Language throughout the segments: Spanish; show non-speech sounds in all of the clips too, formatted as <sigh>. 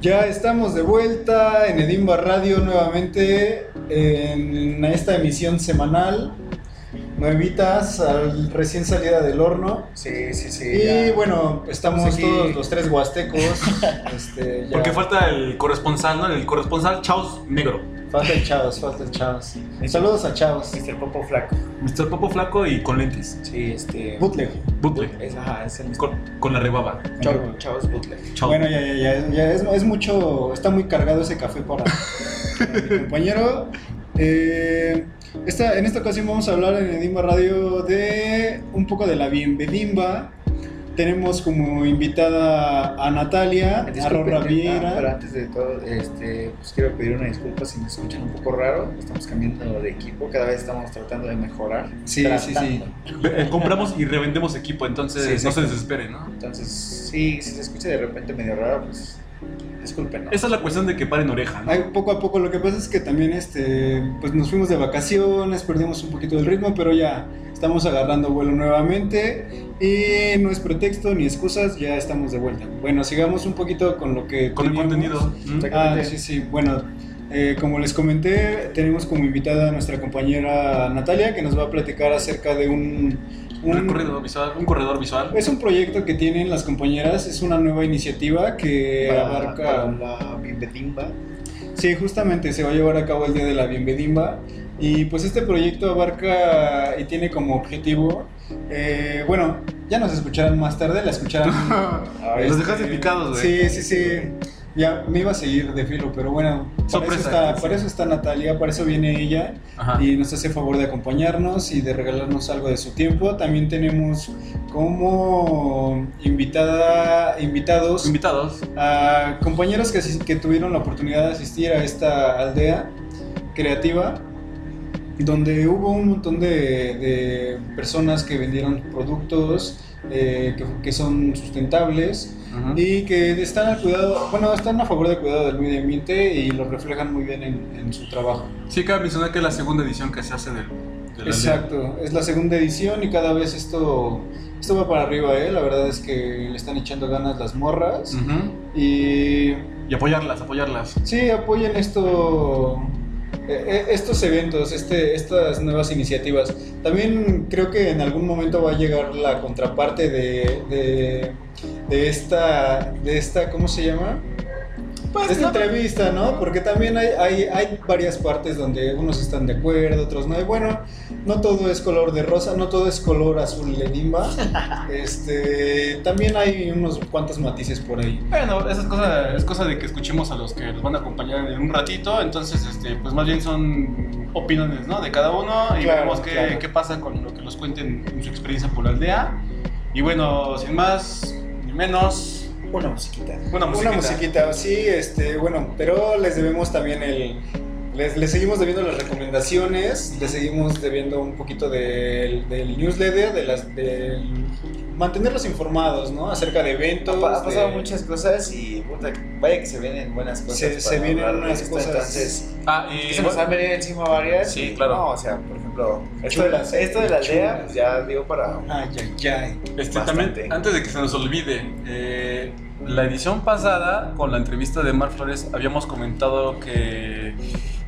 Ya estamos de vuelta en Edimba Radio nuevamente en esta emisión semanal. Nuevitas, al- recién salida del horno. Sí, sí, sí. Y ya. bueno, estamos Pues aquí- todos los tres huastecos. <laughs> este, ya- Porque falta el corresponsal, ¿no? El corresponsal Chaos Negro. Falta el Chavos, falta el Chavos. Saludos a Chavos. Mr. Popo Flaco. Mr. Popo Flaco y con lentes. Sí, este. Bootleg. Bootleg. Es, ajá, es el mismo. Con, con la rebaba. Chau- Chavos Bootleg. Chao. Bueno, ya, ya, ya, ya es, es mucho, está muy cargado ese café para mi <laughs> compañero. Eh, esta, en esta ocasión vamos a hablar en Edimba Radio de un poco de la bienvenimba. Tenemos como invitada a Natalia, a Disculpen, Rorra ah, pero Viera. antes de todo, este, pues quiero pedir una disculpa si me escuchan un poco raro. Estamos cambiando de equipo, cada vez estamos tratando de mejorar. Sí, sí, sí. Eh, Compramos y revendemos equipo, entonces Sí, no se desesperen, ¿no? Entonces, sí, si se escucha de repente medio raro, pues disculpen. ¿no? Esa es la cuestión de que paren oreja, ¿no? Ay, poco a poco, lo que pasa es que también este, pues nos fuimos de vacaciones, perdimos un poquito del ritmo, pero ya estamos agarrando vuelo nuevamente y no es pretexto ni excusas, ya estamos de vuelta. Bueno, sigamos un poquito con lo que Con el contenido. ¿Mm? Ah, sí, sí, bueno, eh, como les comenté, tenemos como invitada a nuestra compañera Natalia que nos va a platicar acerca de un... Un recorrido visual, un corredor visual. Es un proyecto que tienen las compañeras, es una nueva iniciativa que Para- abarca... para la bienvenimba. Sí, justamente se va a llevar a cabo el Día de la Bienvenimba y pues este proyecto abarca y tiene como objetivo, eh, bueno, ya nos escucharán más tarde, la escucharán. <laughs> Los este, dejaste picados, güey. Sí, sí, sí. Ya me iba a seguir de filo, pero bueno, para, eso está, sí. para eso está Natalia, para eso viene ella Ajá. y nos hace favor de acompañarnos y de regalarnos algo de su tiempo. También tenemos como invitada, invitados Invitados. a compañeros que tuvieron la oportunidad de asistir a esta aldea creativa, donde hubo un montón de, de personas que vendieron productos eh, que, que son sustentables y que están al cuidado, bueno, están a favor del cuidado del medio ambiente y lo reflejan muy bien en, en su trabajo. Sí, cabe mencionar que es la segunda edición que se hace del. de Exacto, es la segunda edición y cada vez esto, esto va para arriba, ¿eh? la verdad es que le están echando ganas las morras y Y apoyarlas, apoyarlas. Sí, apoyen esto, eh, eh, estos eventos, este, estas nuevas iniciativas. También creo que en algún momento va a llegar la contraparte de, de, de esta, de esta, ¿cómo se llama? De esta entrevista, ¿no? Porque también hay, hay, hay varias partes donde unos están de acuerdo, otros no. Y bueno, no todo es color de rosa, no todo es color azul ledimba. <laughs> Este, también hay unos cuantos matices por ahí. Bueno, esa es cosa, es cosa de que escuchemos a los que nos van a acompañar en un ratito, entonces, este, pues más bien son opiniones, ¿no? De cada uno y Claro, veremos qué, claro. qué pasa con lo que nos cuenten en su experiencia por la aldea. Y bueno, sin más ni menos, Una musiquita. una musiquita. Una musiquita, sí, este, bueno, pero les debemos también el. Les, les seguimos debiendo las recomendaciones, les seguimos debiendo un poquito del, del newsletter, de las, del mantenerlos informados, ¿no? Acerca de eventos. Ha, ha pasado de- muchas cosas y puta, vaya que se vienen buenas cosas. Se- se vienen unas cosas- Entonces, Ah, y se nos han venido encima varias. Sí, y, claro. No, o sea, por ejemplo, esto, de, la, esto de la aldea, pues ya digo para. Ay, ay, ay. Este, también, antes de que se nos olvide, eh, la edición pasada, con la entrevista de Mar Flores, habíamos comentado que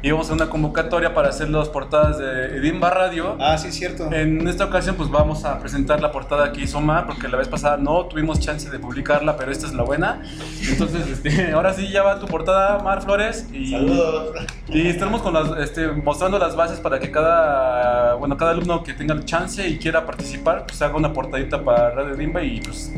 íbamos a una convocatoria para hacer las portadas de Edimba Radio. Ah, sí, cierto. En esta ocasión pues vamos a presentar la portada que hizo Mar porque la vez pasada no tuvimos chance de publicarla, pero esta es la buena. Entonces, este, <laughs> ahora sí ya va tu portada Mar Flores y, Saludos. y estaremos con las, este, mostrando las bases para que cada, bueno, cada alumno que tenga el chance y quiera participar pues haga una portadita para Radio Dimba y pues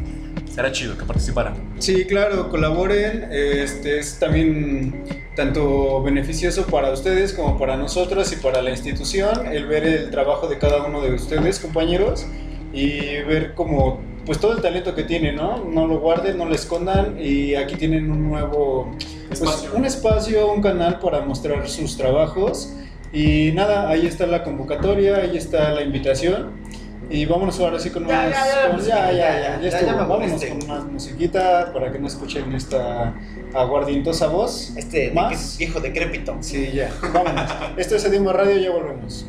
será chido que participaran. Sí, claro, colaboren. Este es también tanto beneficioso para ustedes como para nosotros y para la institución el ver el trabajo de cada uno de ustedes, compañeros, y ver como pues todo el talento que tienen, ¿no? No lo guarden, no lo escondan y aquí tienen un nuevo pues, Espacio. un espacio, un canal para mostrar sus trabajos. Y nada, ahí está la convocatoria, ahí está la invitación. Y vámonos ahora sí con más. ya, ya, con- ya, ya, estuvo. Vámonos con más musiquita para que no escuchen esta aguardientosa voz. Este ¿Más? de- viejo decrépito. Sí, ya. Vámonos. <laughs> Esto es Edima Radio, ya volvemos.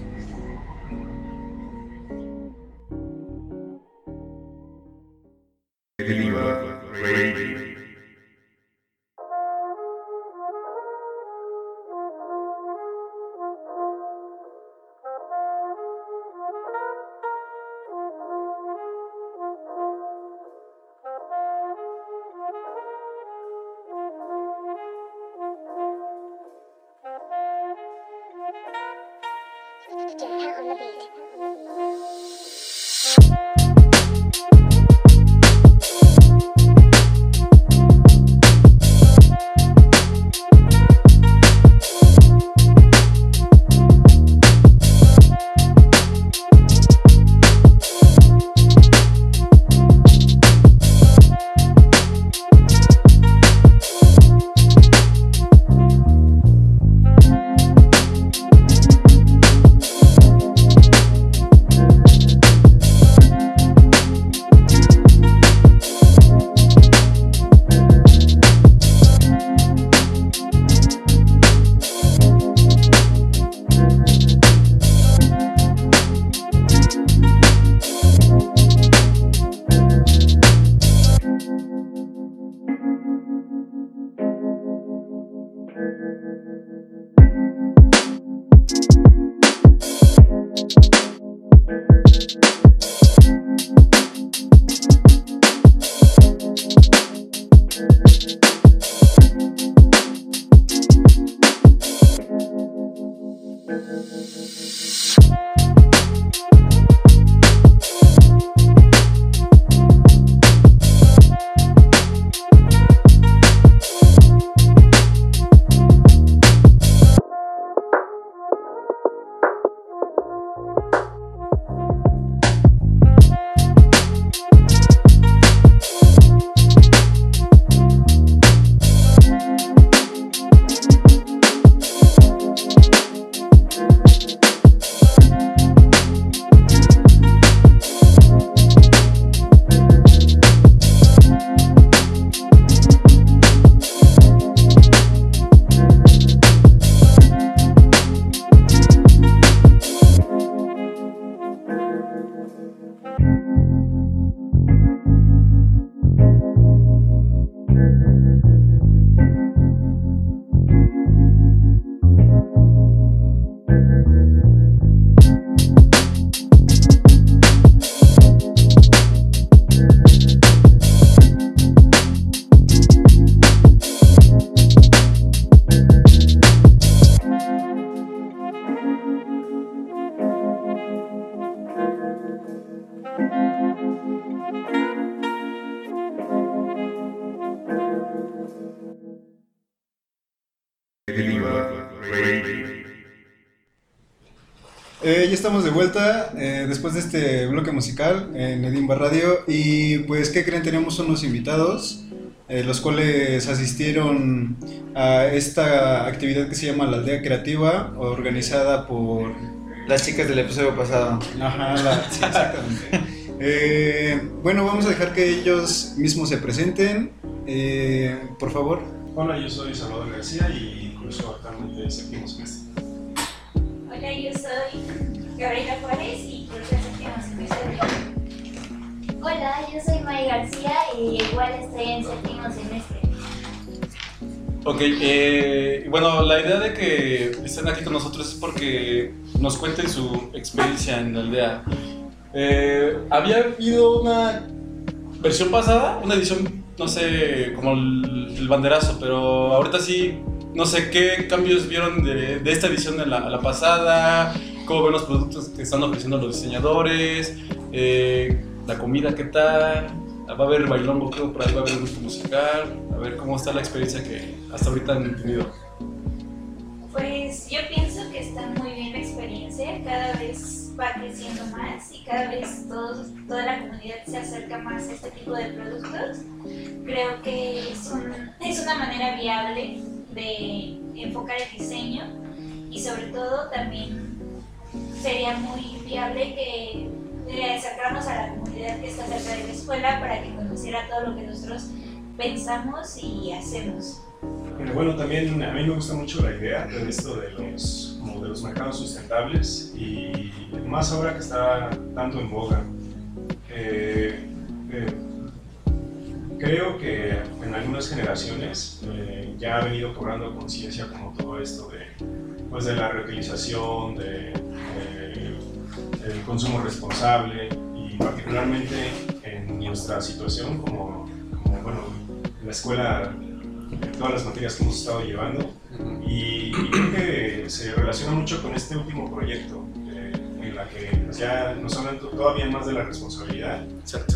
Radio. Eh, ya estamos de vuelta eh, después de este bloque musical en Edimba Radio y pues ¿qué creen? Tenemos unos invitados eh, los cuales asistieron a esta actividad que se llama la Aldea Creativa organizada por... Las chicas del episodio pasado. Ajá, la- sí, exactamente. <laughs> Eh, bueno, vamos a dejar que ellos mismos se presenten, Eh, por favor. Hola, yo soy Salvador García y curso actualmente séptimo semestre. Hola, yo soy Gabriela Juárez y curso el séptimo semestre. Hola, yo soy May García y igual estoy en séptimo semestre. Ok, eh, bueno, la idea de que estén aquí con nosotros es porque nos cuenten su experiencia en la aldea. Eh, había habido una versión pasada, una edición, no sé, como el, el banderazo, pero ahorita sí, no sé qué cambios vieron de, de esta edición a la, a la pasada, cómo ven los productos que están ofreciendo los diseñadores, eh, la comida, qué tal. Va a haber bailongo, creo, por ahí va a haber un grupo musical. A ver cómo está la experiencia que hasta ahorita han tenido. Pues yo pienso que está muy bien la experiencia, cada vez va creciendo más y cada vez toda la comunidad se acerca más a este tipo de productos. Creo que es, un- es una manera viable de enfocar el diseño y sobre todo también sería muy viable que le acercáramos a la comunidad que está cerca de la escuela para que conociera todo lo que nosotros pensamos y hacemos. Pero bueno, también a mí me gusta mucho la idea de esto de los, como de los mercados sustentables y más ahora que está tanto en boga. Eh, eh, creo que en algunas generaciones eh, ya ha venido cobrando conciencia como todo esto de, pues de la reutilización, de- del consumo responsable y particularmente en nuestra situación como, como bueno, la escuela todas las materias que hemos estado llevando y, y creo que se, relaciona mucho con este último proyecto, eh, en la que pues, ya nos hablan to- todavía más de la responsabilidad. Exacto.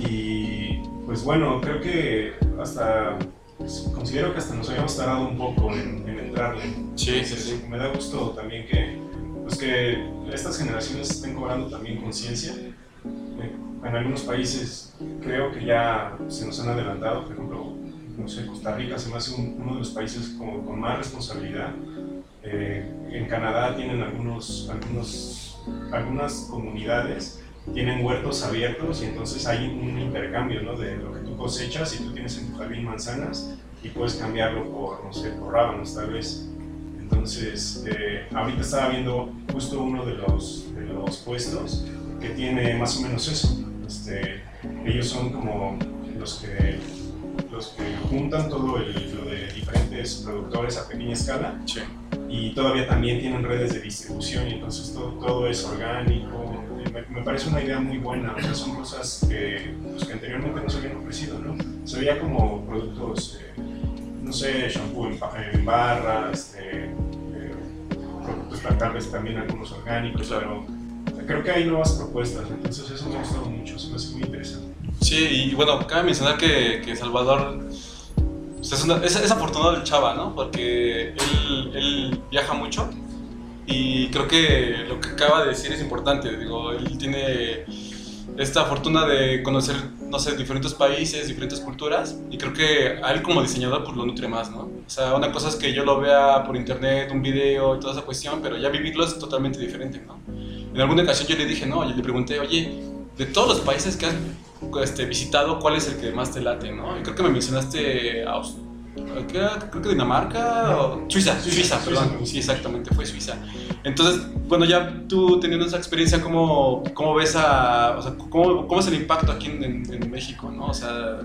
Y pues bueno, creo que hasta pues, considero que hasta nos habíamos tardado un poco en, en entrarle. Sí, sí, sí. Me da gusto también que, pues que estas generaciones estén cobrando también conciencia. Eh, En algunos países creo que ya se nos han adelantado, por ejemplo, no sé, Costa Rica se me hace un- uno de los países con más responsabilidad. Eh, en Canadá tienen algunos, algunos, algunas comunidades tienen huertos abiertos y entonces hay un intercambio ¿no? de lo que tú cosechas y tú tienes en tu jardín manzanas y puedes cambiarlo por, no sé, por rábanos tal vez. Entonces, eh, ahorita estaba viendo justo uno de los, de los puestos que tiene más o menos eso. Este, ellos son como los que, los que juntan todo el, lo de diferentes productores a pequeña escala Sí. y todavía también tienen redes de distribución y entonces todo, todo es orgánico. Me, me parece una idea muy buena, o sea, son cosas que, pues, que anteriormente no se habían ofrecido, ¿no? Se veía como productos, eh, no sé, shampoo en, en barra, este, eh, vez también algunos orgánicos, pero creo que hay nuevas propuestas, entonces eso me ha gustado mucho, se me hace muy interesante. Sí, y bueno, cabe mencionar que, que Salvador pues, es, una- es, es afortunado el chava, ¿no? Porque él, él viaja mucho y creo que lo que acaba de decir es importante. Digo, él tiene esta fortuna de conocer, no sé, diferentes países, diferentes culturas y creo que a él como diseñador pues lo nutre más, ¿no? O sea, una cosa es que yo lo vea por internet, un video y toda esa cuestión, pero ya vivirlo es totalmente diferente, ¿no? En alguna ocasión yo le dije, no, yo le pregunté, oye, de todos los países que has este, visitado, ¿cuál es el que más te late, no? Y creo que me mencionaste Aus- ¿qué era? Creo que Dinamarca o Suiza, Suiza, Suiza, perdón. Suiza. Sí, exactamente, fue Suiza. Entonces, bueno, ya tú teniendo esa experiencia, ¿cómo, cómo ves a, o sea, cómo, cómo es el impacto aquí en, en- en México, no? O sea,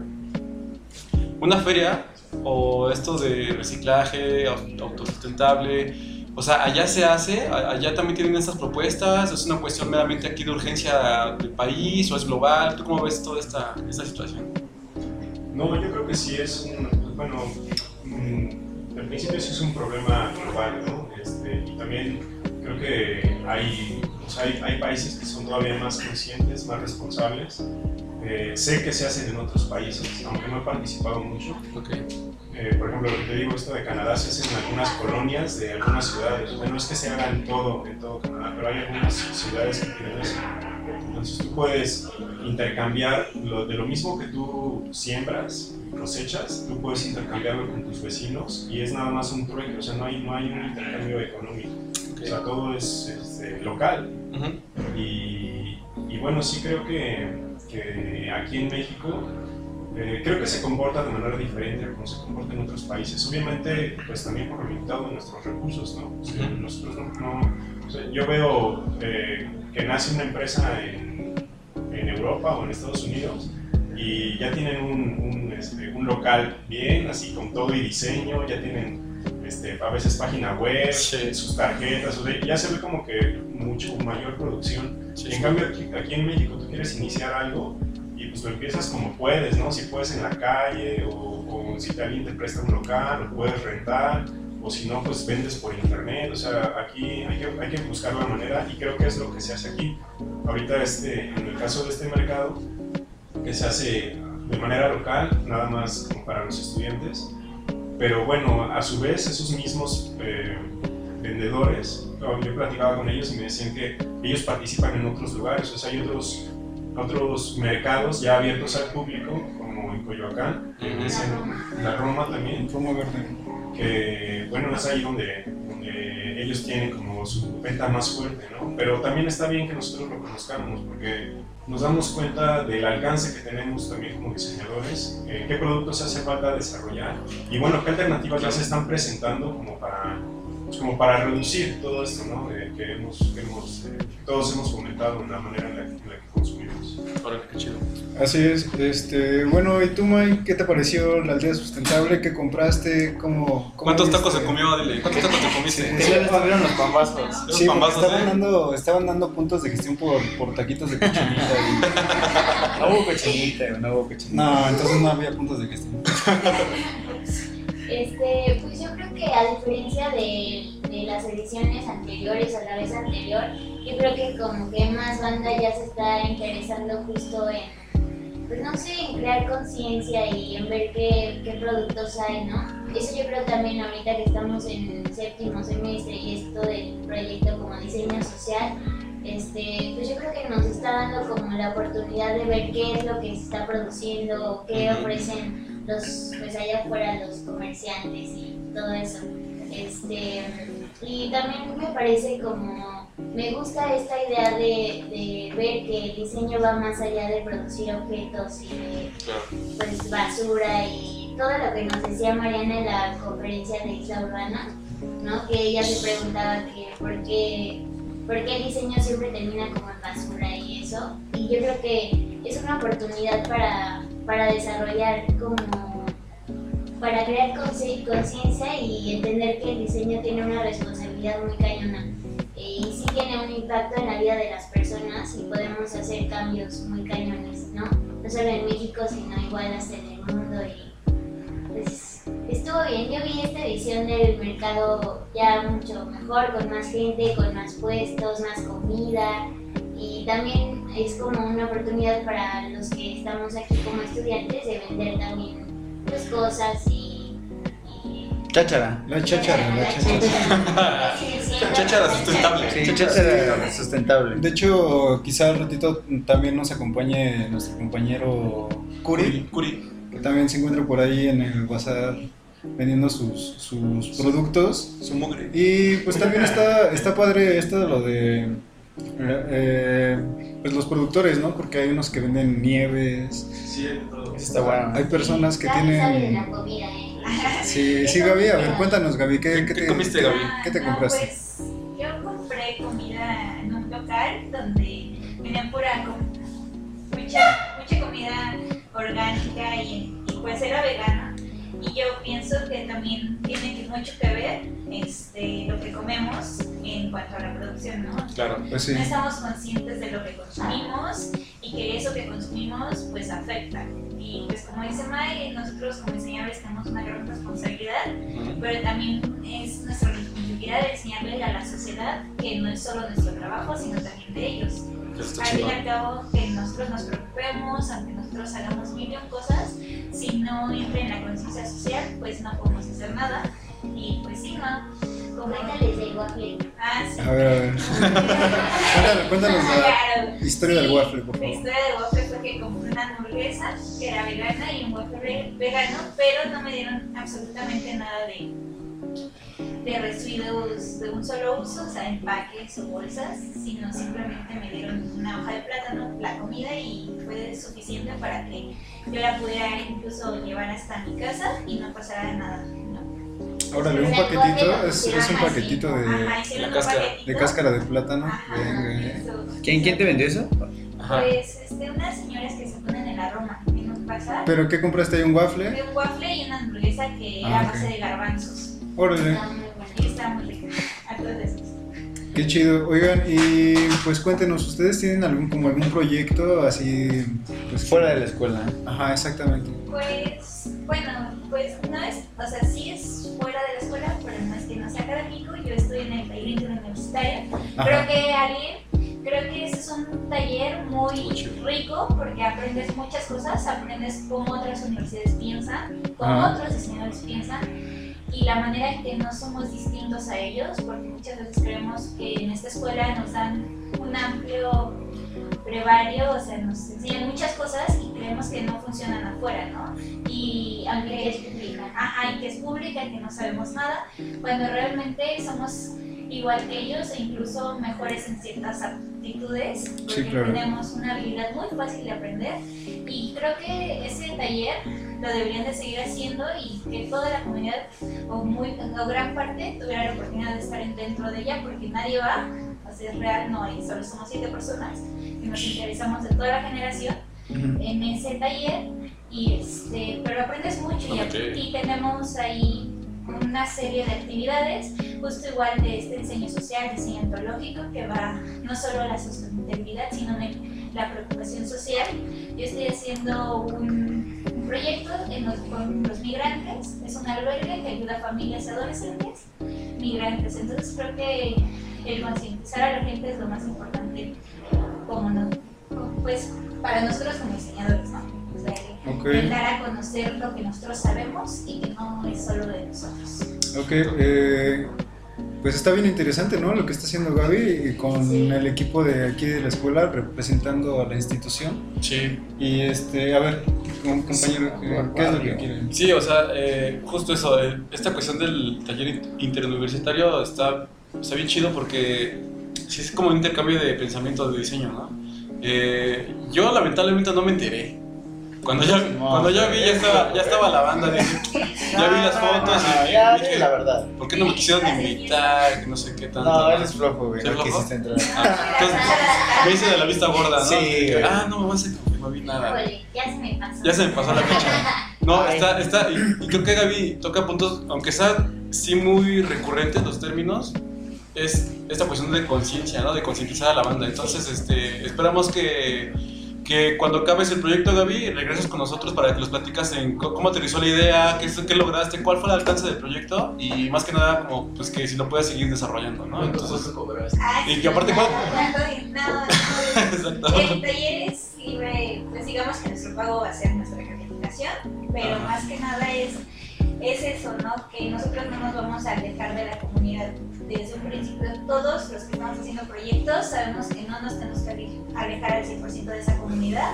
una feria o esto de reciclaje, au- autosustentable, o sea, allá se hace, allá también tienen estas propuestas, es una cuestión meramente aquí de urgencia del país o es global, ¿tú cómo ves toda esta, esta situación? No, yo creo que sí es un, bueno, mm, al principio sí es un problema global, ¿no? Este, y también creo que hay, sea, hay, hay países que son todavía más conscientes, más responsables. Eh, sé que se hacen en otros países, aunque no he participado mucho. Ok, Eh, por ejemplo, lo que te digo, esto de Canadá se hace en algunas colonias de algunas ciudades. O sea, no es que se haga en todo, en todo Canadá, pero hay algunas ciudades que tienen eso. Entonces tú puedes intercambiar lo, de lo mismo que tú siembras y cosechas, tú puedes intercambiarlo con tus vecinos y es nada más un trueque, o sea, no hay, no hay un intercambio económico. ok. O sea, todo es este, local. Ujú. Y, y bueno, sí creo que, que aquí en México eh, creo que se comporta de manera diferente a como se comporta en otros países. Obviamente, pues también por lo limitado de nuestros recursos, ¿no? O sea, nosotros no, no- o sea, yo veo eh, que nace una empresa en Europa o en Estados Unidos y ya tienen un, un, este, un local bien, así con todo y diseño, ya tienen este, a veces página web, Sí. sus tarjetas, o sea, ya se ve como que mucho mayor producción. Sí, en sí. cambio, aquí, aquí en México tú quieres iniciar algo y pues lo empiezas como puedes, ¿no? Si puedes en la calle o, o si alguien te presta un local o puedes rentar o si no, pues vendes por internet. O sea, aquí hay que, hay que buscar la manera y creo que es lo que se hace aquí. Ahorita, este, en el caso de este mercado, que se hace de manera local, nada más como para los estudiantes, pero bueno, a su vez esos mismos eh, vendedores, yo platicaba con ellos y me decían que ellos participan en otros lugares, o sea, hay otros, otros mercados ya abiertos al público, como en Coyoacán, que Ujú. es en la Roma también, Roma Verde. que bueno, es ahí donde, donde ellos tienen como su venta más fuerte, ¿no? Pero también está bien que nosotros lo conozcamos, porque nos damos cuenta del alcance que tenemos también como diseñadores, eh, qué productos hace falta desarrollar y bueno, qué alternativas ya se están presentando como para, pues, como para reducir todo esto, ¿no? Eh, que hemos, que hemos, eh, todos hemos comentado en la manera en la, en la que consumimos. Órale, qué chido. Así es. Este, bueno, ¿y tú, Mike? ¿Qué te pareció la aldea sustentable? ¿Qué compraste? ¿Cómo, cómo ¿Cuántos viste? tacos se comió? Dile, ¿cuántos tacos te comiste? Sí, ¿Qué tal estuvieron los pambazos? Sí, estaban, ¿eh? dando, estaban dando puntos de gestión por, por taquitos de cochinita. <laughs> No hubo cochinita, no hubo cochinita. No, entonces no había puntos de gestión. <laughs> Este, pues yo creo que a diferencia de, de las ediciones anteriores o la vez anterior, yo creo que como que más banda ya se está interesando justo en, pues no sé, en crear conciencia y en ver qué, qué productos hay, ¿no? Eso yo creo también ahorita que estamos en séptimo semestre y esto del proyecto como diseño social, este, pues yo creo que nos está dando como la oportunidad de ver qué es lo que se está produciendo, qué ofrecen los, pues allá afuera los comerciantes y todo eso. Este, y también me parece como, me gusta esta idea de, de ver que el diseño va más allá de producir objetos y de pues, basura y todo lo que nos decía Mariana en la conferencia de Isla Urbana, ¿no? que ella se preguntaba que por qué, por qué el diseño siempre termina como en basura y eso. Y yo creo que es una oportunidad para, para desarrollar como para crear conciencia y entender que el diseño tiene una responsabilidad muy cañona Eh, y sí tiene un impacto en la vida de las personas y podemos hacer cambios muy cañones, ¿no? No solo en México, sino igual hasta en el mundo y pues estuvo bien. Yo vi esta edición del mercado ya mucho mejor, con más gente, con más puestos, más comida y también es como una oportunidad para los que estamos aquí como estudiantes de vender también pues cosas y... y Cháchara. La cháchara, la cháchara. Cháchara <laughs> sustentable. Sí, cháchara sustentable. De hecho, quizá al ratito también nos acompañe nuestro compañero Curi, Curi. que también se encuentra por ahí en el bazar vendiendo sus, sus productos. Su mugre. Y pues también está, está padre esto de lo de eh, pues los productores, ¿no? Porque hay unos que venden nieves, Sí, hay todo. Está bueno. hay personas que Gaby sabe de la tienen... comida, ¿eh? Sí, <laughs> sí, Gaby, a ver, cuéntanos, Gaby, ¿qué, ¿Qué qué te comiste, Gaby? Ah, ¿Qué te no, compraste? Pues yo compré comida en un local donde venían pura mucha, mucha comida orgánica y, y pues era vegana. Y yo pienso que también tiene mucho que ver este, lo que comemos en cuanto a la producción, ¿no? Claro. Pues sí. No estamos conscientes de lo que consumimos y que eso que consumimos pues afecta. Y pues como dice May, nosotros como diseñadores tenemos una gran responsabilidad pero también es nuestra responsabilidad de enseñarle a la sociedad que no es solo nuestro trabajo, sino también de ellos. Está Al fin y al cabo, que nosotros nos preocupemos, aunque nosotros hagamos mil cosas, si no entra en la conciencia social, pues no podemos hacer nada. Y pues sí, no. Como... Cuéntales del waffle. Ah, sí. A ver, a ver. Cuéntanos, cuéntanos la Claro. historia del waffle, por La favor. historia del waffle fue que compré una hamburguesa que era vegana y un waffle vegano, pero no me dieron absolutamente nada de, de residuos de un solo uso, o sea, empaques o bolsas, sino simplemente me dieron una hoja de plátano, la comida y fue suficiente para que yo la pudiera incluso llevar hasta mi casa y no pasara nada. ¿no? Órale, un paquetito, es, es un paquetito de, Ajá, la cáscara. paquetito. de cáscara de plátano. Ajá, eh. eso. ¿Quién, ¿Quién te vendió eso? Ajá. Pues este, unas señoras que se ponen en la Roma en un pasar. ¿Pero qué compraste ahí? ¿Un waffle? De un waffle y una hamburguesa que Ah, era a ok. base de garbanzos. Órale, Está muy bueno. Y está muy rica. A todos esos. qué chido. Oigan, y pues cuéntenos, ¿ustedes tienen algún como algún proyecto así? Pues Fuera de la escuela. Ajá, exactamente. Pues, bueno, pues no es, o sea, sí es fuera de la escuela, pero no es que no sea académico. Yo estoy en el taller interuniversitario. Creo que alguien, creo que ese es un taller muy rico porque aprendes muchas cosas, aprendes cómo otras universidades piensan, cómo Ajá. otros diseñadores piensan y la manera en que no somos distintos a ellos, porque muchas veces creemos que en esta escuela nos dan un amplio brevario, o sea, nos enseñan muchas cosas y creemos que no funcionan afuera, ¿no? Y aunque es pública, ajá, y que es pública que no sabemos nada, cuando realmente somos igual que ellos e incluso mejores en ciertas aptitudes, porque Sí, claro. tenemos una habilidad muy fácil de aprender y creo que ese taller lo deberían de seguir haciendo y que toda la comunidad o, muy, o gran parte tuviera la oportunidad de estar dentro de ella porque nadie va, o sea, es real, no hay, solo somos siete personas que nos interesamos de toda la generación en ese taller y este pero aprendes mucho y, Ok. y tenemos ahí una serie de actividades justo igual de este diseño social, diseño ontológico que va no solo a la sostenibilidad sino en la preocupación social. Yo estoy haciendo un proyecto en los- con los migrantes, es un albergue que ayuda a familias y adolescentes migrantes. Entonces creo que el concientizar a la gente es lo más importante, como no, pues para nosotros como diseñadores, ¿no? O sea, dar a conocer lo que nosotros sabemos y que no es solo de nosotros. Ok, eh, pues está bien interesante, ¿no? Lo que está haciendo Gaby con Sí. el equipo de aquí de la escuela representando a la institución. Sí. Y este, a ver, com- compañero, eh, ¿qué es lo que quieren? Sí, o sea, eh, justo eso, eh, esta cuestión del taller in- interuniversitario está, está bien chido porque sí es como un intercambio de pensamiento de diseño, ¿no? Eh, yo lamentablemente no me enteré. Cuando ya, No, cuando ya vi, ya estaba, ya estaba la banda, dije, ya vi las fotos y ya, dije, di la verdad. ¿por qué no me quisieron invitar? Que no sé qué tanto. No, él es flojo, güey. ¿Sí No quisiste entrar. Ah, entonces, me hice de la vista gorda, ¿no? Sí, Dije, ah, no, me voy a que no vi nada. Ya se me pasó. Ya se me pasó la fecha. No, Ay. está, está, y, y creo que Gaby toca puntos, aunque sean sí muy recurrentes los términos, es esta cuestión de conciencia, ¿no? De concientizar a la banda. Entonces, este, esperamos que, que cuando acabes el proyecto, Gaby, regreses con nosotros para que nos platicas en cómo aterrizó la idea, qué, es- qué lograste, cuál fue el alcance del proyecto y más que nada, como, pues que si lo puedes seguir desarrollando, ¿no? Entonces, Y que aparte, ¿cuál? <laughs> exacto. El taller es libre, pues digamos que nuestro pago va a ser nuestra calificación, pero Ajá. más que nada es, es eso, ¿no? Que nosotros no nos vamos a alejar de la comunidad. Desde un principio, todos los que estamos haciendo proyectos sabemos que no nos tenemos que ale- alejar al 100% de esa comunidad.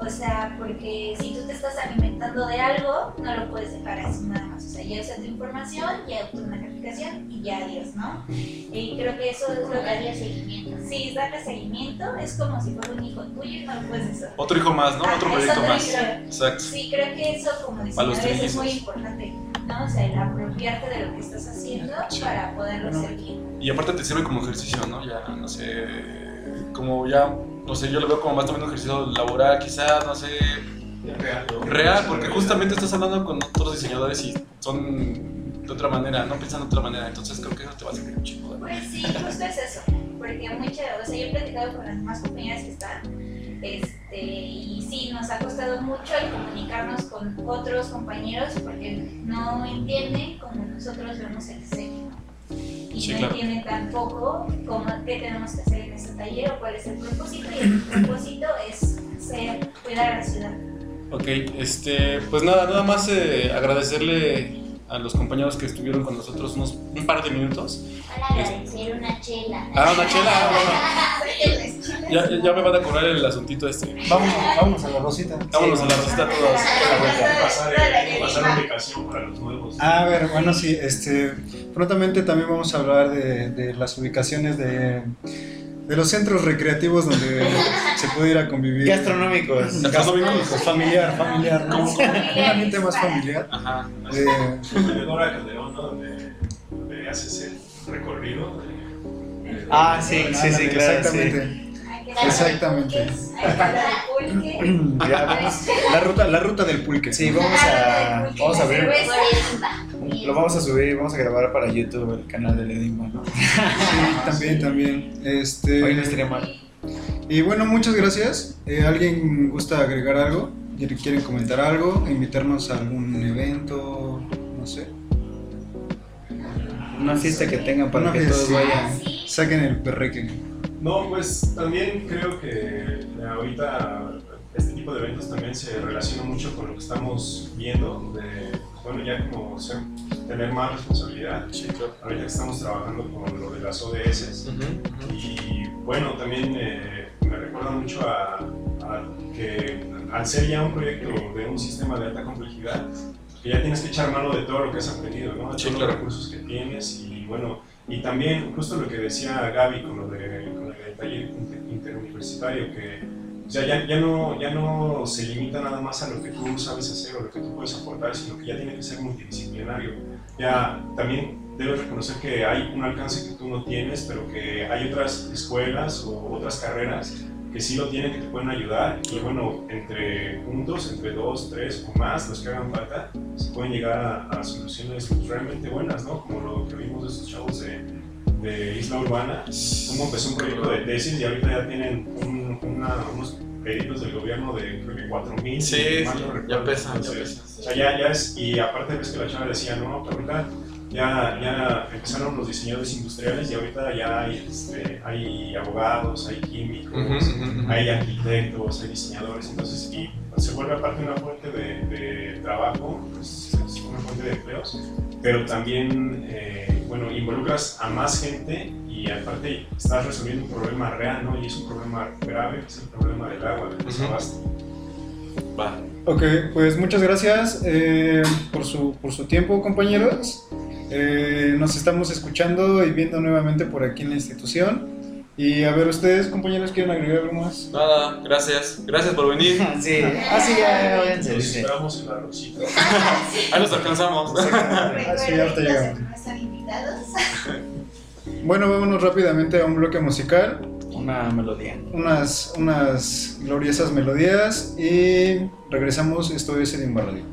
O sea, porque si tú te estás alimentando de algo, no lo puedes dejar así nada más. O sea, ya usa tu información, ya obtuve una calificación y ya adiós, ¿no? Y creo que eso es lo que darle seguimiento. Sí, darle seguimiento es como si fuera un hijo tuyo y no lo puedes hacer. Otro hijo más, ¿no? Ah, Otro es proyecto otro más. hijo. Exacto. Sí, creo que eso como diseñadores es muy importante, ¿no? O sea, el apropiarte de lo que estás haciendo para poderlo hacer bien. Y aparte te sirve como ejercicio, ¿no? Ya, no sé, como ya, no sé, yo lo veo como más también un ejercicio laboral, quizás, no sé, Real, ¿no? real, porque justamente estás hablando con otros diseñadores y son de otra manera, no piensan de otra manera, entonces creo que eso te va a servir un chingo. ¿no? Pues sí, justo es eso, porque muchas, o sea, yo he platicado con las demás compañeras que están, este, y sí, nos ha costado mucho el comunicarnos con otros compañeros porque no entienden como nosotros vemos el diseño. Y Sí, no claro. entienden tampoco cómo, qué tenemos que hacer en este taller o cuál es el propósito, y el propósito es ser, cuidar a la ciudad. Ok, este, pues nada, nada más eh, agradecerle a los compañeros que estuvieron con nosotros unos un par de minutos. Para agradecer una chela. Ah, una chela, ah, bueno. <laughs> Ya, ya- ya me van a cobrar el asuntito este. Vamos, vámonos a la Rosita. Vámonos a la receta todos. Pasar, pasar ubicación para los nuevos. A ver, bueno, sí, este, prontamente también vamos a hablar de, de las ubicaciones de, de los centros recreativos donde <laughs> se puede ir a convivir. Gastronómicos. Gastronómicos, familiar, familiar, ¿no? Un ambiente más familiar. Ajá. Eh, De Dora Calderón, ¿no? Donde, donde haces el recorrido. de- Ah, sí, sí, sí, claro. Sí. Exactamente. Exactamente. <clears throat> Vamos, La ruta, la ruta del pulque. sí, vamos a, vamos a ver. Lo vamos a subir, vamos a grabar para YouTube el canal de Edimba, ¿no? <laughs> Sí, también, también. Este, Hoy no estaría mal. Y bueno, muchas gracias. Eh, ¿Alguien gusta agregar algo? ¿Quieren- ¿Quieren comentar algo? ¿Invitarnos a algún evento? No sé. Una fiesta que tengan para Una que fiesta. todos vayan. Saquen el perreque. No, pues también creo que ahorita este tipo de eventos también se relaciona mucho con lo que estamos viendo, de, bueno, ya como ser- tener más responsabilidad. Sí, claro. Ahorita que estamos trabajando con lo de las ODS, Y bueno, también eh, me recuerda mucho a, a que al ser ya un proyecto de un sistema de alta complejidad, que ya tienes que echar mano de todo lo que has aprendido, ¿no? De Sí, todos claro. los recursos que tienes y bueno, y también justo lo que decía Gaby con lo, de, con interuniversitario, que o sea, ya, ya, no, ya no se limita nada más a lo que tú sabes hacer o lo que tú puedes aportar, sino que ya tiene que ser multidisciplinario. Ya también debes reconocer que hay un alcance que tú no tienes, pero que hay otras escuelas o otras carreras que sí lo tienen, que te pueden ayudar. Y bueno, entre juntos, entre dos, tres o más, los que hagan falta, se pueden llegar a, a soluciones realmente buenas, ¿no? Como lo que vimos de estos chavos de, de Isla Urbana, cómo empezó un proyecto de tesis y ahorita ya tienen un- una- unos pedidos del gobierno de creo que 4 mil. Sí, sí, ya pesa, ya pesa. O sea, ya, ya es, y aparte ves que la chava decía, no, ahorita ya, ya empezaron los diseñadores industriales y ahorita ya hay, este, hay abogados, hay químicos, Ujú, ujú, ujú. hay arquitectos, hay diseñadores, entonces y se vuelve aparte una fuente de, de trabajo, pues, es una fuente de empleos, pero también, eh, bueno, involucras a más gente y aparte estás resolviendo un problema real, ¿no? Y es un problema grave, que es el problema del agua, del desabasto. Va. Ok, pues muchas gracias eh, por, su, por su tiempo, compañeros. Eh, nos estamos escuchando y viendo nuevamente por aquí en la institución. Y a ver, ustedes, compañeros, ¿quieren agregar algo más? Nada, gracias. Gracias por venir. <laughs> Sí, así ya, váyanse, Nos esperamos en la rosita. <laughs> Ahí los alcanzamos. Ah, sí, ahorita Recuerden, llegamos. Invitados. <laughs> Bueno, vámonos rápidamente a un bloque musical. Una melodía. Unas, unas gloriosas melodías y regresamos. Esto es Edimba Radio.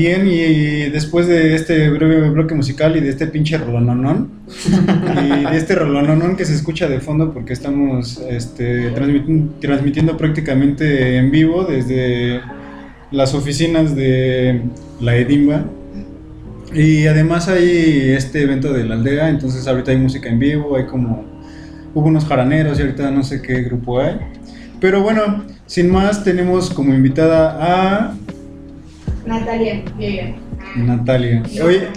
Bien, y después de este breve bloque musical y de este pinche rolononón, y de este rolononón que se escucha de fondo porque estamos este, transmiti- transmitiendo prácticamente en vivo desde las oficinas de la Edimba. Y además hay este evento de la aldea, entonces ahorita hay música en vivo, hay como... Hubo unos jaraneros y ahorita no sé qué grupo hay. Pero bueno, sin más, tenemos como invitada a Natalia Vieira. Natalia. Oye,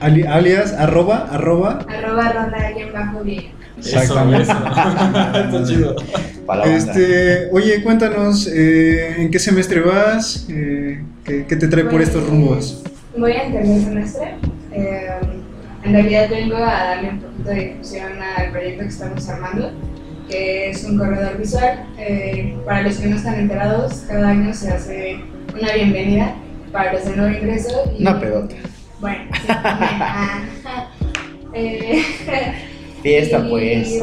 ali- alias, arroba, arroba. Arroba ronda alguien bajo Vieira. Exactamente. Eso, eso. <laughs> Está chido. Este, oye, cuéntanos, eh, ¿en qué semestre vas? Eh, ¿qué, qué te trae por estos rumbos? Voy a tercer semestre. Eh, en realidad vengo a darle un poquito de difusión al proyecto que estamos armando, que es un corredor visual. Eh, para los que no están enterados, cada año se hace una bienvenida para los de nuevo ingreso. y- Una pedota. Bueno, sí. <laughs> Eh, Fiesta, Y- pues.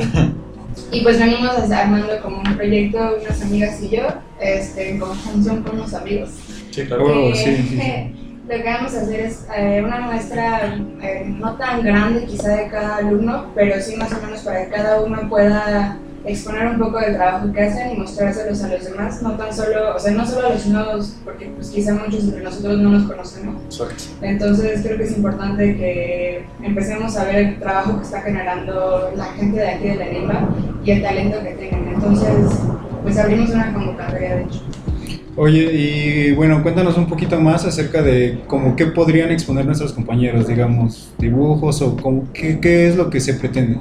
Y pues venimos armando como un proyecto, unas amigas y yo, este, en conjunción con unos amigos. Sí, claro. Oh, Eh, sí, sí, sí. <laughs> Lo que vamos a hacer es eh, una muestra eh, no tan grande quizá de cada alumno, pero sí más o menos para que cada uno pueda exponer un poco del trabajo que hacen y mostrárselos a los demás, no tan solo, o sea, no solo a los nuevos, porque pues quizá muchos entre nosotros no nos conocemos, Exacto. entonces creo que es importante que empecemos a ver el trabajo que está generando la gente de aquí de la Lima y el talento que tienen. Entonces, pues abrimos una convocatoria de hecho. Oye, y bueno, cuéntanos un poquito más acerca de como qué podrían exponer nuestros compañeros, digamos, dibujos o como, qué, qué es lo que se pretende.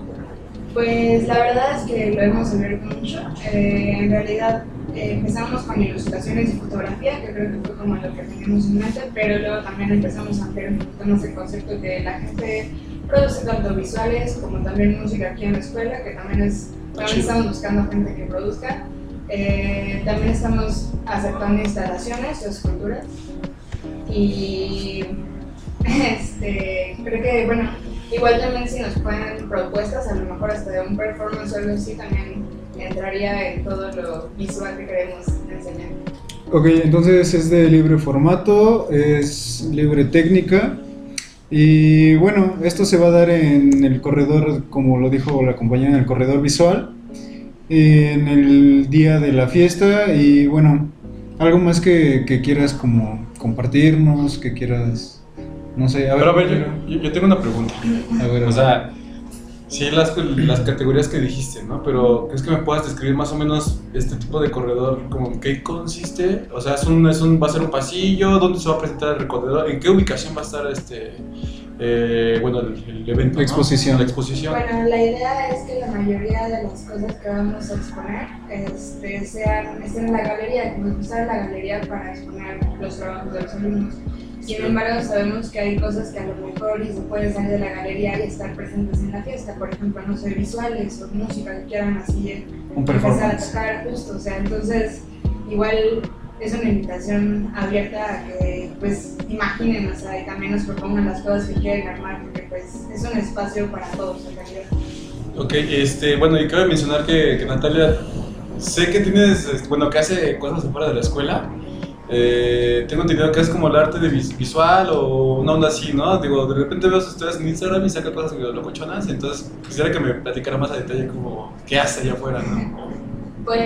Pues la verdad es que lo hemos abierto mucho. Eh, en realidad eh, empezamos con ilustraciones y fotografía, que creo que fue como lo que teníamos en mente, pero luego también empezamos a ampliar un poquito más el concepto que la gente produce tanto visuales como también música aquí en la escuela, que también es, también estamos buscando gente que produzca. Eh, también estamos aceptando instalaciones o esculturas. Y <laughs> este, creo que, bueno, igual también si nos ponen propuestas, a lo mejor hasta de un performance o algo así, también entraría en todo lo visual que queremos enseñar. Ok, entonces es de libre formato, es libre técnica. Y bueno, esto se va a dar en el corredor, como lo dijo la compañera, en el corredor visual, en el día de la fiesta. Y bueno, algo más que, que quieras como compartirnos, que quieras, no sé, a ver. Pero a ver, yo, yo- yo tengo una pregunta. a ver, O sea, sí, las, las categorías que dijiste, ¿no? Pero ¿crees que me puedas describir más o menos este tipo de corredor? Como en qué consiste? O sea, ¿es un, es un, ¿va a ser un pasillo? ¿Dónde se va a presentar el corredor? ¿En qué ubicación va a estar este, eh, bueno, el, el evento? La ¿no? exposición. La exposición. Bueno, la idea es que la mayoría de las cosas que vamos a exponer este, sean, estén en la galería, que nos gusta la galería para exponer los trabajos de los alumnos. Sin embargo, sabemos que hay cosas que a lo mejor y se pueden salir de la galería y estar presentes en la fiesta. Por ejemplo, no sé, visuales o música que quieran así Un empezar a tocar justo. O sea, entonces, igual es una invitación abierta a que, pues, imaginen, o sea, y también nos propongan las cosas que quieren armar, porque, pues, es un espacio para todos, en realidad. Ok, este, bueno, y cabe mencionar que, que Natalia, sé que tienes, bueno, que hace cosas afuera de la escuela. Eh, tengo entendido que es como el arte de vis- visual o una onda así, ¿no? Digo, de repente veo sus historias en Instagram y saca cosas medio locochonas, entonces quisiera que me platicara más a detalle como qué hace allá afuera, ¿no? Pues,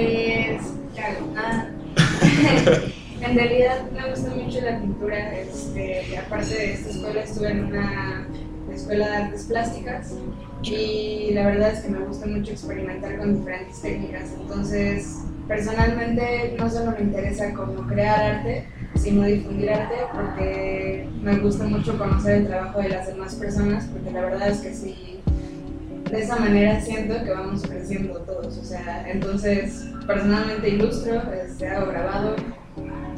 ¿qué hago? Nada. <laughs> en realidad me gusta mucho la pintura. Este, aparte de esta escuela, estuve en una escuela de artes plásticas y la verdad es que me gusta mucho experimentar con diferentes técnicas. Entonces, personalmente no solo me interesa como crear arte, sino difundir arte porque me gusta mucho conocer el trabajo de las demás personas, porque la verdad es que sí, de esa manera siento que vamos creciendo todos. O sea, entonces personalmente ilustro, este, hago grabado,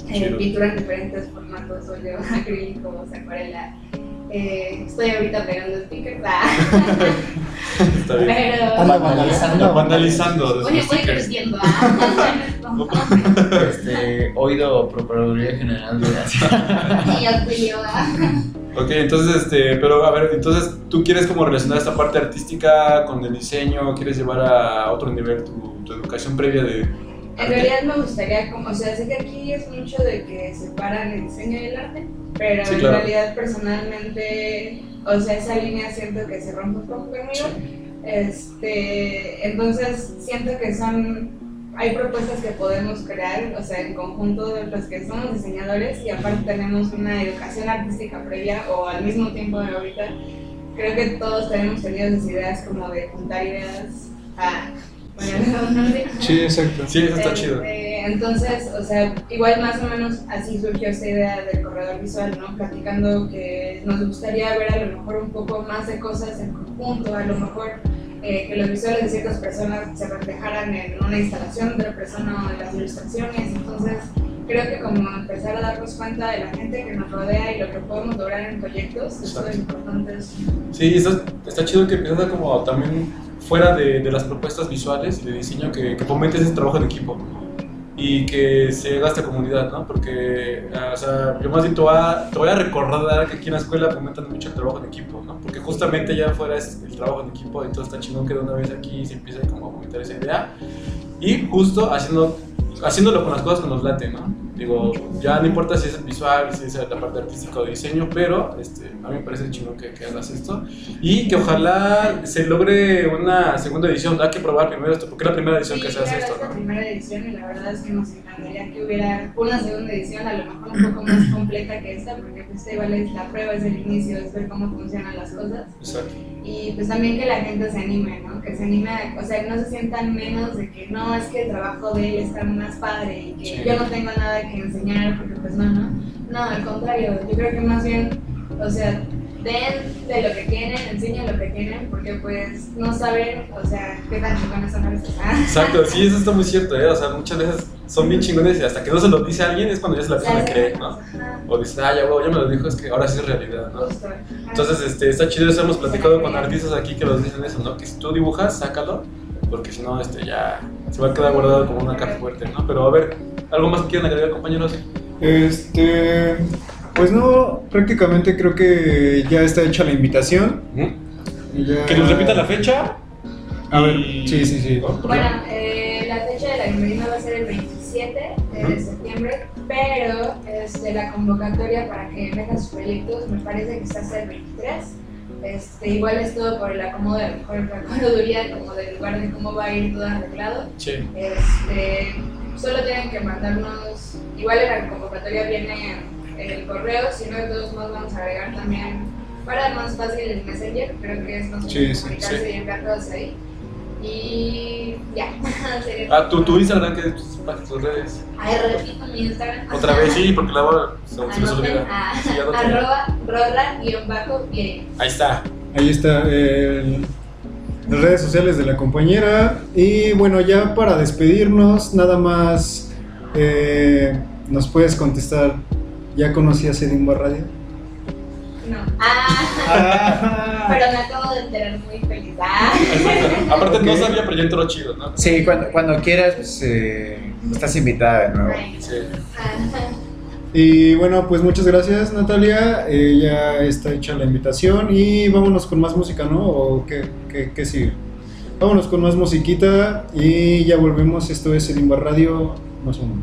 eh, pintura en diferentes formatos, óleo, <laughs> acrílico, acuarela. Eh, estoy ahorita pegando stickers, ah, <laughs> Está bien. pero... Anda vandalizando. Vandalizando. Oye, voy creciendo. <laughs> ah. Este, oído Procuraduría General de Y Auxilio, ah. Ok, entonces, este, pero a ver, entonces tú quieres como relacionar esta parte artística con el diseño, quieres llevar a otro nivel tu, tu educación previa de, En realidad me gustaría, como, o sea, sé que aquí es mucho de que separan el diseño y el arte, pero Sí, en claro. realidad personalmente, o sea, esa línea siento que se rompe un poco conmigo. Este, entonces siento que son, hay propuestas que podemos crear, o sea, en conjunto de los que somos diseñadores y aparte tenemos una educación artística previa o al mismo tiempo de ahorita. Creo que todos tenemos tenido esas ideas como de juntar ideas a... Sí, exacto. Sí, eso está Este, chido. Entonces, o sea, igual más o menos así surgió esta idea del corredor visual, ¿no? Platicando que nos gustaría ver a lo mejor un poco más de cosas en conjunto, a lo mejor eh, que los visuales de ciertas personas se reflejaran en una instalación de otra persona o en las ilustraciones. Entonces, creo que como empezar a darnos cuenta de la gente que nos rodea y lo que podemos lograr en proyectos, eso es importante. Sí, está, está chido que empiezas a como también fuera de, de las propuestas visuales y de diseño que, que ese trabajo en equipo y que se haga esta comunidad, ¿no? Porque, ah, o sea, yo más bien te voy, a, te voy a recordar que aquí en la escuela fomentan mucho el trabajo en equipo, ¿no? Porque justamente ya afuera es el trabajo en equipo, entonces está chingón que de una vez aquí se empiece como a fomentar esa idea y justo haciendo, haciéndolo con las cosas que nos laten, ¿no? Digo, ya no importa si es visual, si es la parte artística o diseño, pero este, a mí me parece chingón que, que hagas esto y que ojalá se logre una segunda edición. Hay que probar primero esto, porque es la primera edición Sí, que se hace esto, es la ¿no? primera edición y la verdad es que nos encantaría que hubiera una segunda edición, a lo mejor un poco más completa que esta, porque pues igual es la prueba, es el inicio, es ver cómo funcionan las cosas. Exacto. Y pues también que la gente se anime, ¿no? Que se anime, o sea, no se sientan menos de que no, es que el trabajo de él está más padre y que Sí. yo no tengo nada que enseñar, porque pues no, ¿no? No, al contrario, yo creo que más bien, o sea, den de lo que tienen, enseñen lo que tienen, porque pues no saben, o sea, qué tan chingones son a veces. Ah. Exacto, sí, eso está muy cierto, ¿eh? O sea, muchas veces son bien chingones y hasta que no se lo dice alguien es cuando ya se la empiezan a creer, ¿no? O dices, ah, ya, huevo, ya me lo dijo, es que ahora sí es realidad, ¿no? Entonces, este, está chido eso, hemos platicado con artistas aquí que nos dicen eso, ¿no? Que si tú dibujas, sácalo, porque si no, este, ya se va a quedar guardado como una caja fuerte, ¿no? Pero a ver, ¿algo más que quieran agregar, compañeros? Este, pues no, prácticamente creo que ya está hecha la invitación. Ya- Que nos repita la fecha. A ver, y- sí, sí, sí. ¿no? Bueno, eh, pero este, la convocatoria para que metan sus proyectos me parece que está hasta el 23. Este, igual es todo por el acomodo de mejor procuraduría, como del lugar de cómo va a ir todo arreglado. Sí. Este, solo tienen que mandarnos, igual en la convocatoria viene el correo, si no de todos modos vamos a agregar también, para más fácil el Messenger, creo que es más fácil sí, comunicarse sí. y enviar todos ahí. Y ya, <laughs> Ah, tu, todo. tu Instagram, que es tus, redes. Ay, repito mi Instagram. Otra vez, sí, porque la voy a- se, se les Anoten olvida. a Sí, anoten. <laughs> arroba rola guion bajo bien. Ahí está. Ahí está el- las redes sociales de la compañera. Y bueno, ya para despedirnos, nada más eh, nos puedes contestar. ¿Ya conocías Edimba Radio? No. Ah, pero me acabo de enterar muy feliz. Ah. Aparte no Ok. sabía, pero ya entró chido, ¿no? Sí, cuando, cuando quieras, pues, eh, estás invitada de nuevo. Ay, Sí. ah. Y bueno, pues muchas gracias Natalia. Eh, ya está hecha la invitación. Y vámonos con más música, ¿no? ¿O qué, qué, qué sigue? Vámonos con más musiquita y ya volvemos. Esto es Edimba Radio más uno.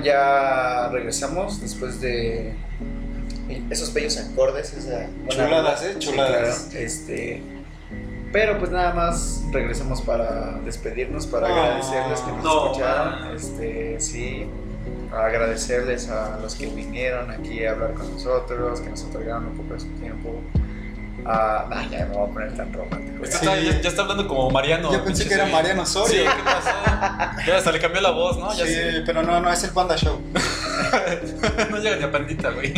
Bueno, ya regresamos después de esos bellos acordes. Esa Chuladas, ¿eh? Chuladas. claro, este, pero pues nada más regresamos para despedirnos, para agradecerles que nos No, escucharon. man. Este, sí, agradecerles a los que vinieron aquí a hablar con nosotros, que nos otorgaron un poco de su tiempo. Ah, nah, ya me voy a poner tan romántico. Sí. está- ya, ya está hablando como Mariano. Yo pensé que era. Mariano Sí, Osorio. ¿qué pasó? Ya hasta le cambió la voz, ¿no? Ya sí, sé. pero no, no, es el Panda Show. <laughs> no llega ni a pandita, güey.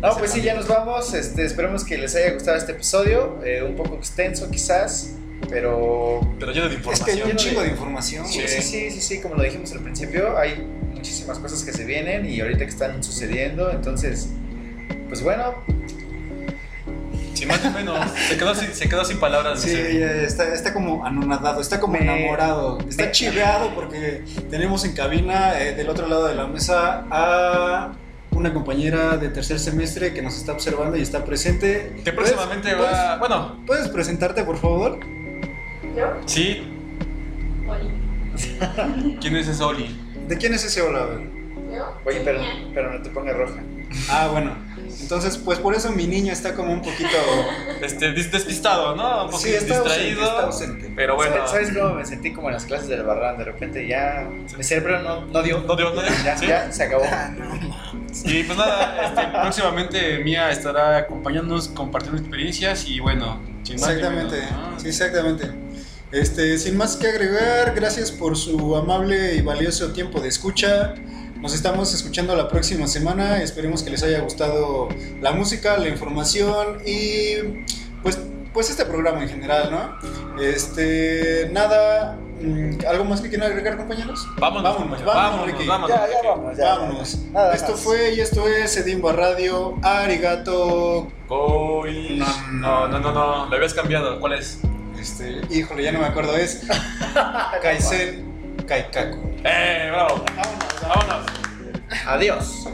No, pues sí, ya nos vamos. Este, esperemos que les haya gustado este episodio. eh, un poco extenso quizás, pero... Pero lleno de Es que información. hay un chingo de información. Sí, sí, sí, sí, sí, como lo dijimos al principio, hay muchísimas cosas que se vienen y ahorita que están sucediendo. Entonces, pues bueno, Sí, más o menos. Se quedó sin, se quedó sin palabras. Sí, ya está, está como anonadado, está como Me- enamorado, está me- chiveado porque tenemos en cabina eh, del otro lado de la mesa a una compañera de tercer semestre que nos está observando y está presente. Que próximamente ¿Puedes- va. Bueno, ¿Puedes, presentarte, por favor? ¿Yo? sí. Oli. <laughs> ¿Quién es ese Oli? ¿De quién es ese. ¿Yo? oye, pero, pero no te pongas roja. Ah, bueno. Entonces, pues por eso mi niño está como un poquito... Este, despistado, ¿no? Un poco Sí, está ausente, distraído. está ausente. Pero bueno. ¿Sabes, ¿Sabes cómo me sentí como en las clases del barran? De repente ya mi cerebro no, no dio. No dio, no dio. Ya, ¿Sí? ya se acabó. Y pues nada, este, próximamente Mía estará acompañándonos, compartiendo experiencias y bueno, sin más Exactamente, menos, ¿no? sí, exactamente. Este, sin más que agregar, gracias por su amable y valioso tiempo de escucha. Nos estamos escuchando la próxima semana. Esperemos que les haya gustado la música, la información y pues, pues este programa en general, ¿no? Este, nada, mm, ¿algo más que quieran agregar, compañeros? Vámonos, vámonos, compañero, vámonos, vámonos, Ricky. vámonos. Ya, ya vámonos. Ya, Vámonos. Nada Esto más. fue y esto es Edimba Radio, Arigato. Koi. No, No, no, no, no, lo habías cambiado. ¿Cuál es? Este, híjole, ya no me acuerdo, es <laughs> Kaizen Kaikaku. ¡Eh, bravo! Vámonos, Vámonos. Adiós.